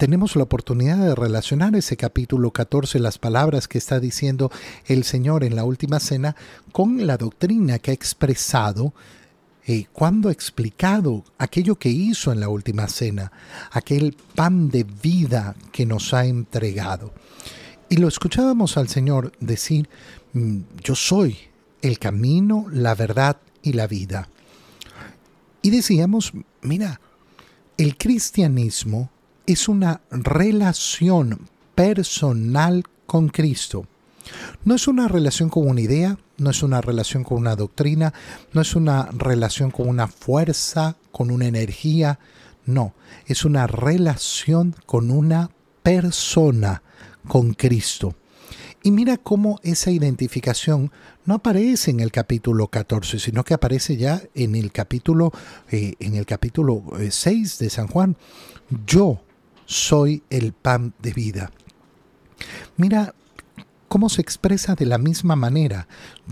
tenemos la oportunidad de relacionar ese capítulo 14, las palabras que está diciendo el Señor en la última cena, con la doctrina que ha expresado eh, cuando ha explicado aquello que hizo en la última cena, aquel pan de vida que nos ha entregado. Y lo escuchábamos al Señor decir, mm, yo soy el camino, la verdad y la vida. Y decíamos, mira, el cristianismo es una relación personal con Cristo. No es una relación con una idea, no es una relación con una doctrina, no es una relación con una fuerza, con una energía, no, es una relación con una persona, con Cristo. Y mira cómo esa identificación no aparece en el capítulo 14, sino que aparece ya en el capítulo, eh, en el capítulo 6 eh, de San Juan. Yo soy el pan de vida. Mira cómo se expresa de la misma manera.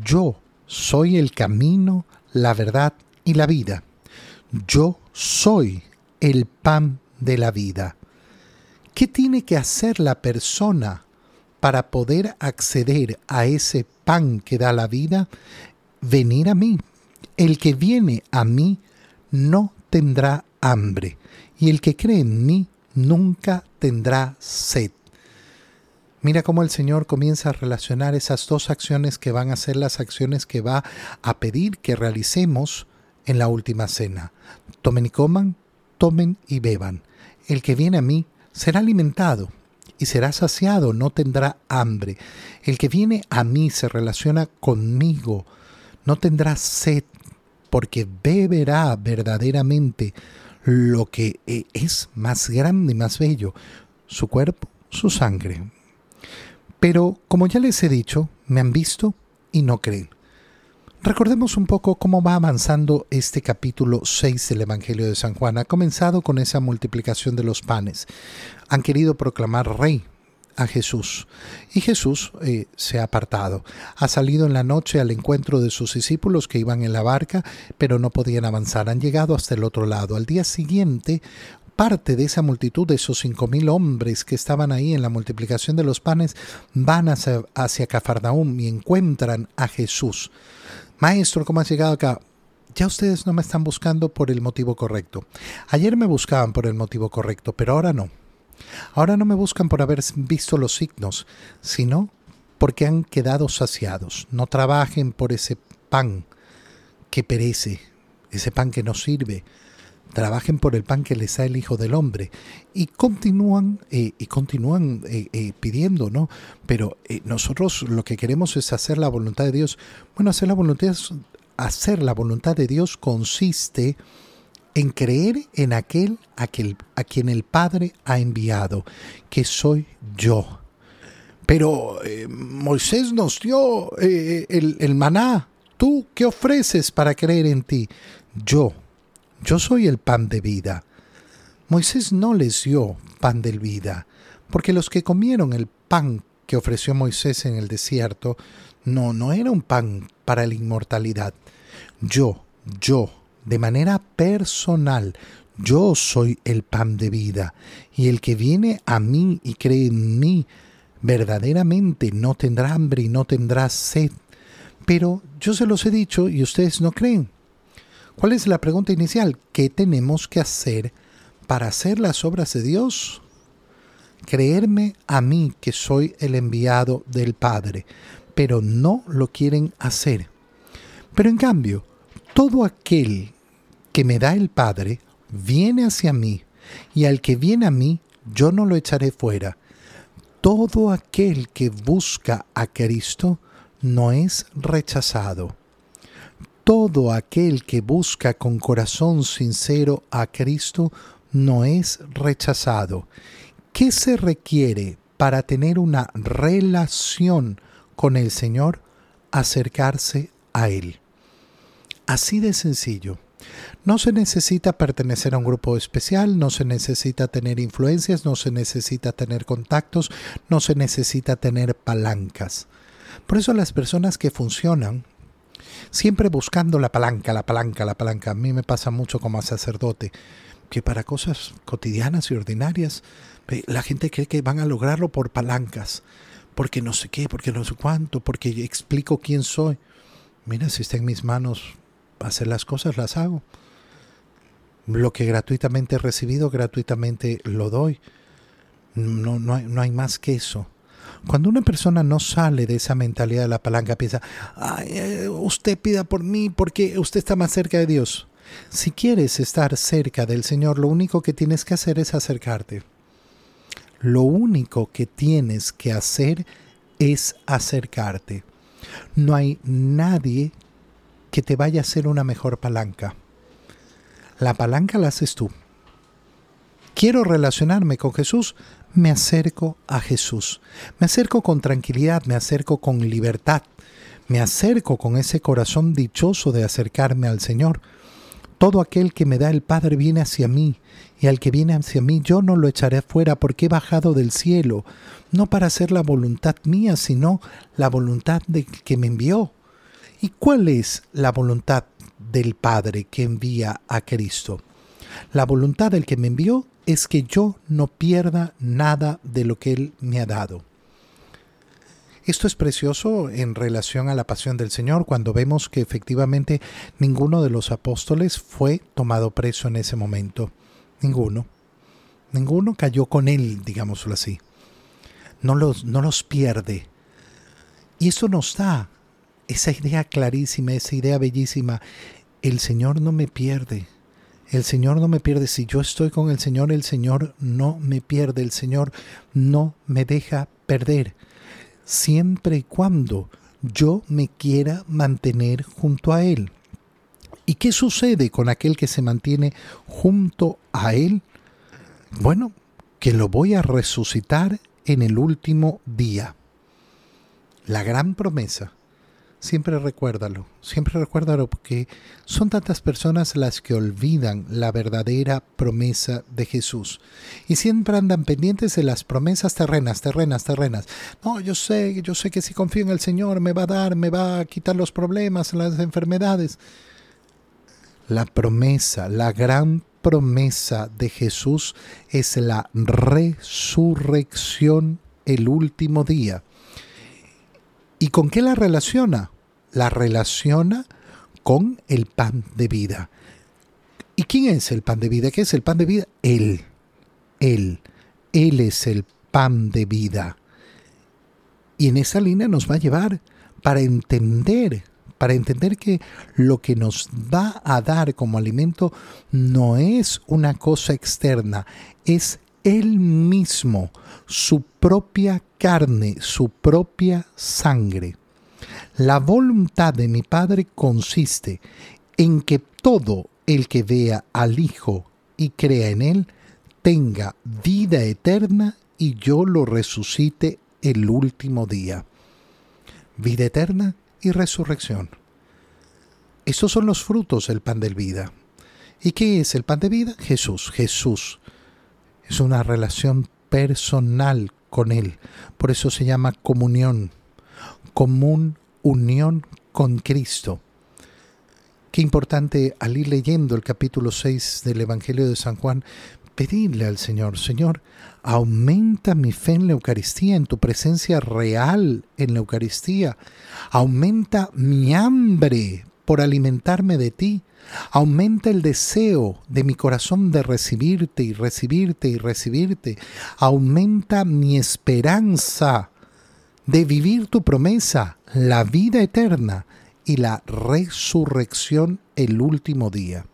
Yo soy el camino, la verdad y la vida. Yo soy el pan de la vida. ¿Qué tiene que hacer la persona para poder acceder a ese pan que da la vida, venir a mí. El que viene a mí no tendrá hambre, y el que cree en mí nunca tendrá sed. Mira cómo el Señor comienza a relacionar esas dos acciones que van a ser las acciones que va a pedir que realicemos en la última cena. Tomen y coman, tomen y beban. El que viene a mí será alimentado y será saciado, no tendrá hambre. El que viene a mí se relaciona conmigo, no tendrá sed, porque beberá verdaderamente lo que eh, es más grande y más bello, su cuerpo, su sangre. Pero, como ya les he dicho, me han visto y no creen. Recordemos un poco cómo va avanzando este capítulo 6 del Evangelio de San Juan. Ha comenzado con esa multiplicación de los panes. Han querido proclamar rey a Jesús. Y Jesús eh, se ha apartado. Ha salido en la noche al encuentro de sus discípulos que iban en la barca, pero no podían avanzar. Han llegado hasta el otro lado. Al día siguiente, parte de esa multitud, de esos cinco mil hombres que estaban ahí en la multiplicación de los panes, van hacia, hacia Cafarnaúm y encuentran a Jesús. Maestro, ¿cómo has llegado acá? Ya ustedes no me están buscando por el motivo correcto. Ayer me buscaban por el motivo correcto, pero ahora no. Ahora no me buscan por haber visto los signos, sino porque han quedado saciados. No trabajen por ese pan que perece, ese pan que no sirve. Trabajen por el pan que les da el Hijo del Hombre. Y continúan, eh, y continúan eh, eh, pidiendo, ¿no? Pero nosotros lo que queremos es hacer la voluntad de Dios. Bueno, hacer la voluntad, hacer la voluntad de Dios consiste en creer en aquel, aquel a quien el Padre ha enviado, que soy yo. Pero Moisés nos dio el, el maná. ¿Tú qué ofreces para creer en ti? Yo yo soy el pan de vida. Moisés no les dio pan de vida, porque los que comieron el pan que ofreció Moisés en el desierto, no, no era un pan para la inmortalidad. Yo, yo, de manera personal, yo soy el pan de vida, y el que viene a mí y cree en mí, verdaderamente no tendrá hambre y no tendrá sed. Pero yo se los he dicho y ustedes no creen. ¿Cuál es la pregunta inicial? ¿Qué tenemos que hacer para hacer las obras de Dios? Creerme a mí que soy el enviado del Padre, pero no lo quieren hacer. Pero en cambio, todo aquel que me da el Padre viene hacia mí, y al que viene a mí yo no lo echaré fuera. Todo aquel que busca a Cristo no es rechazado todo aquel que busca con corazón sincero a Cristo no es rechazado. ¿Qué se requiere para tener una relación con el Señor? Acercarse a Él. Así de sencillo. No se necesita pertenecer a un grupo especial, no se necesita tener influencias, no se necesita tener contactos, no se necesita tener palancas. Por eso las personas que funcionan siempre buscando la palanca, la palanca, la palanca. A mí me pasa mucho como sacerdote, que para cosas cotidianas y ordinarias La gente cree que van a lograrlo por palancas, porque no sé qué, porque no sé cuánto, porque explico quién soy. Mira, si está en mis manos hacer las cosas, las hago. Lo que gratuitamente he recibido, gratuitamente lo doy. No, no, hay, no hay más que eso. Cuando una persona no sale de esa mentalidad de la palanca, piensa, eh, usted pida por mí porque usted está más cerca de Dios. Si quieres estar cerca del Señor, lo único que tienes que hacer es acercarte. Lo único que tienes que hacer es acercarte. No hay nadie que te vaya a hacer una mejor palanca. La palanca la haces tú. Quiero relacionarme con Jesús, me acerco a Jesús. Me acerco con tranquilidad, me acerco con libertad. Me acerco con ese corazón dichoso de acercarme al Señor. Todo aquel que me da el Padre viene hacia mí, y al que viene hacia mí yo no lo echaré fuera porque he bajado del cielo, no para hacer la voluntad mía, sino la voluntad de que me envió. ¿Y cuál es la voluntad del Padre que envía a Cristo? La voluntad del que me envió es que yo no pierda nada de lo que Él me ha dado. Esto es precioso en relación a la pasión del Señor cuando vemos que efectivamente ninguno de los apóstoles fue tomado preso en ese momento. Ninguno. Ninguno cayó con Él, digámoslo así. No los, no los pierde. Y eso nos da esa idea clarísima, esa idea bellísima. El Señor no me pierde. El Señor no me pierde. Si yo estoy con el Señor, el Señor no me pierde. El Señor no me deja perder. Siempre y cuando yo me quiera mantener junto a Él. ¿Y qué sucede con aquel que se mantiene junto a Él? Bueno, que lo voy a resucitar en el último día. La gran promesa siempre recuérdalo, siempre recuérdalo porque son tantas personas las que olvidan la verdadera promesa de Jesús y siempre andan pendientes de las promesas terrenas, terrenas, terrenas. No, yo sé, yo sé que si confío en el Señor me va a dar, me va a quitar los problemas, las enfermedades. La promesa, la gran promesa de Jesús es la resurrección el último día. ¿Y con qué la relaciona? La relaciona con el pan de vida. ¿Y quién es el pan de vida? ¿Qué es el pan de vida? Él. Él. Él es el pan de vida. Y en esa línea nos va a llevar para entender, para entender que lo que nos va a dar como alimento no es una cosa externa, es él mismo, su propia carne, su propia sangre. La voluntad de mi Padre consiste en que todo el que vea al Hijo y crea en Él tenga vida eterna y yo lo resucite el último día. Vida eterna y resurrección. Estos son los frutos del pan de vida. ¿Y qué es el pan de vida? Jesús, Jesús es una relación personal con Él. Por eso se llama comunión, común unión con Cristo. Qué importante al ir leyendo el capítulo 6 del Evangelio de San Juan, pedirle al Señor, Señor, aumenta mi fe en la Eucaristía, en tu presencia real en la Eucaristía, aumenta mi hambre por alimentarme de ti, Aumenta el deseo de mi corazón de recibirte y recibirte y recibirte. Aumenta mi esperanza de vivir tu promesa, la vida eterna y la resurrección el último día.